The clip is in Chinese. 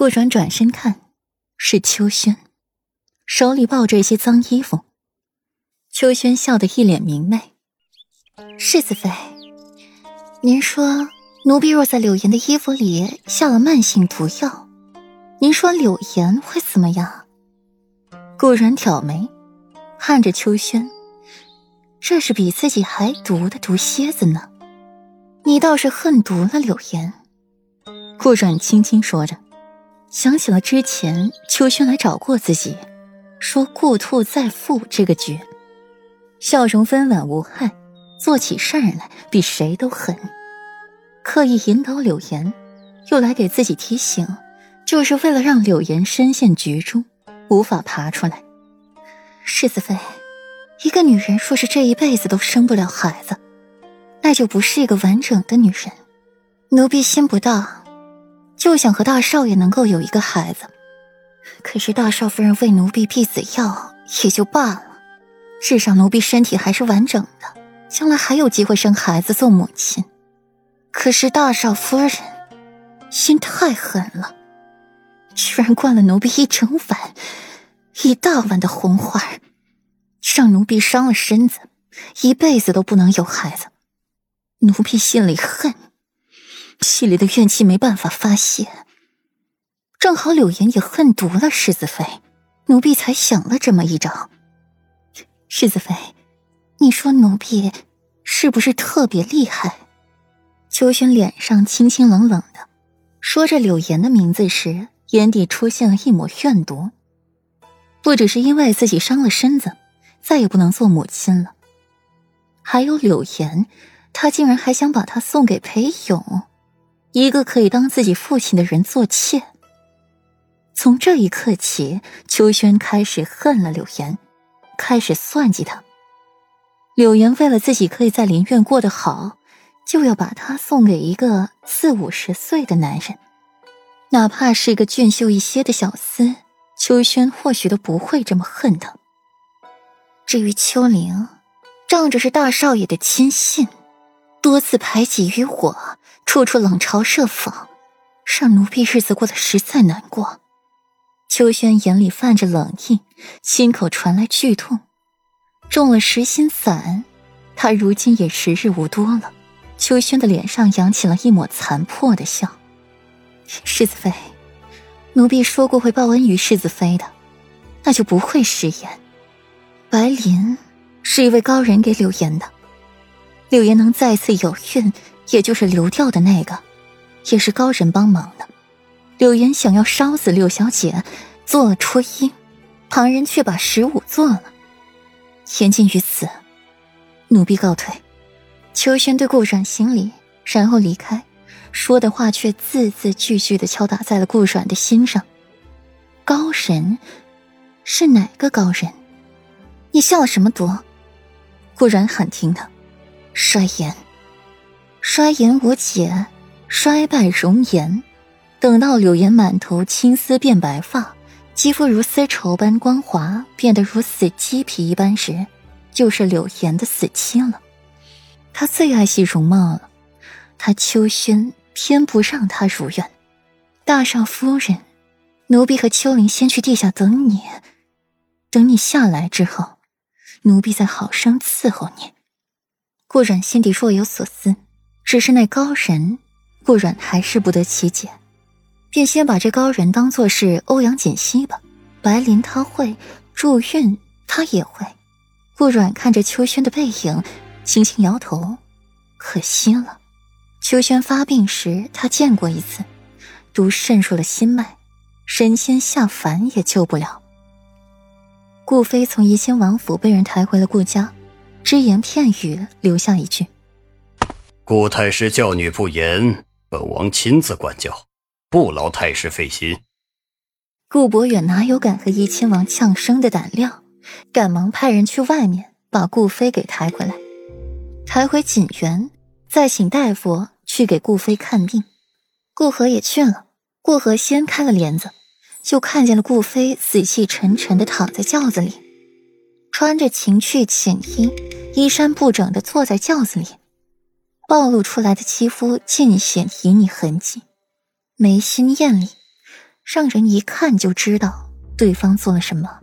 顾软转身看，是秋轩，手里抱着一些脏衣服。秋轩笑得一脸明媚：“世子妃，您说奴婢若在柳岩的衣服里下了慢性毒药，您说柳岩会怎么样？”顾然挑眉，看着秋轩，这是比自己还毒的毒蝎子呢。你倒是恨毒了柳岩。顾然轻轻说着，想起了之前秋轩来找过自己，说“故兔再复”这个局。笑容温婉无害，做起事儿来比谁都狠。刻意引导柳岩，又来给自己提醒，就是为了让柳岩深陷局中，无法爬出来。世子妃，一个女人若是这一辈子都生不了孩子，那就不是一个完整的女人。奴婢心不大，就想和大少爷能够有一个孩子。可是大少夫人为奴婢避子药，也就罢了。至少奴婢身体还是完整的，将来还有机会生孩子做母亲。可是大少夫人心太狠了，居然灌了奴婢一整碗、一大碗的红花，让奴婢伤了身子，一辈子都不能有孩子。奴婢心里恨，心里的怨气没办法发泄。正好柳岩也恨毒了世子妃，奴婢才想了这么一招。世子妃，你说奴婢是不是特别厉害？秋轩脸上清清冷冷的，说着柳岩的名字时，眼底出现了一抹怨毒。不只是因为自己伤了身子，再也不能做母亲了，还有柳岩，他竟然还想把她送给裴勇，一个可以当自己父亲的人做妾。从这一刻起，秋轩开始恨了柳岩。开始算计他。柳岩为了自己可以在林院过得好，就要把他送给一个四五十岁的男人，哪怕是一个俊秀一些的小厮，秋轩或许都不会这么恨他。至于秋玲，仗着是大少爷的亲信，多次排挤于我，处处冷嘲热讽，让奴婢日子过得实在难过。秋轩眼里泛着冷意，心口传来剧痛。中了实心散，他如今也时日无多了。秋轩的脸上扬起了一抹残破的笑。世子妃，奴婢说过会报恩于世子妃的，那就不会食言。白琳是一位高人给柳岩的，柳岩能再次有孕，也就是流掉的那个，也是高人帮忙的。柳岩想要烧死六小姐，做了初一，旁人却把十五做了。言尽于此，奴婢告退。秋轩对顾阮行礼，然后离开，说的话却字字句句的敲打在了顾阮的心上。高人，是哪个高人？你下了什么毒？顾阮喊停他。衰颜，衰颜无解，衰败容颜。等到柳岩满头青丝变白发，肌肤如丝绸般光滑，变得如死鸡皮一般时，就是柳岩的死期了。他最爱惜容貌了，他秋轩偏不让他如愿。大少夫人，奴婢和秋玲先去地下等你，等你下来之后，奴婢再好生伺候你。顾阮心底若有所思，只是那高人，顾阮还是不得其解。便先把这高人当做是欧阳锦溪吧。白灵他会，祝韵他也会。顾阮看着秋轩的背影，轻轻摇头，可惜了。秋轩发病时他见过一次，毒渗入了心脉，神仙下凡也救不了。顾飞从怡亲王府被人抬回了顾家，只言片语留下一句：“顾太师教女不严，本王亲自管教。”不劳太师费心。顾博远哪有敢和怡亲王呛声的胆量？赶忙派人去外面把顾飞给抬回来，抬回锦园，再请大夫去给顾飞看病。顾河也去了。顾河掀开了帘子，就看见了顾飞死气沉沉的躺在轿子里，穿着情趣寝衣，衣衫不整的坐在轿子里，暴露出来的肌肤尽显旖旎痕迹。眉心艳丽，让人一看就知道对方做了什么。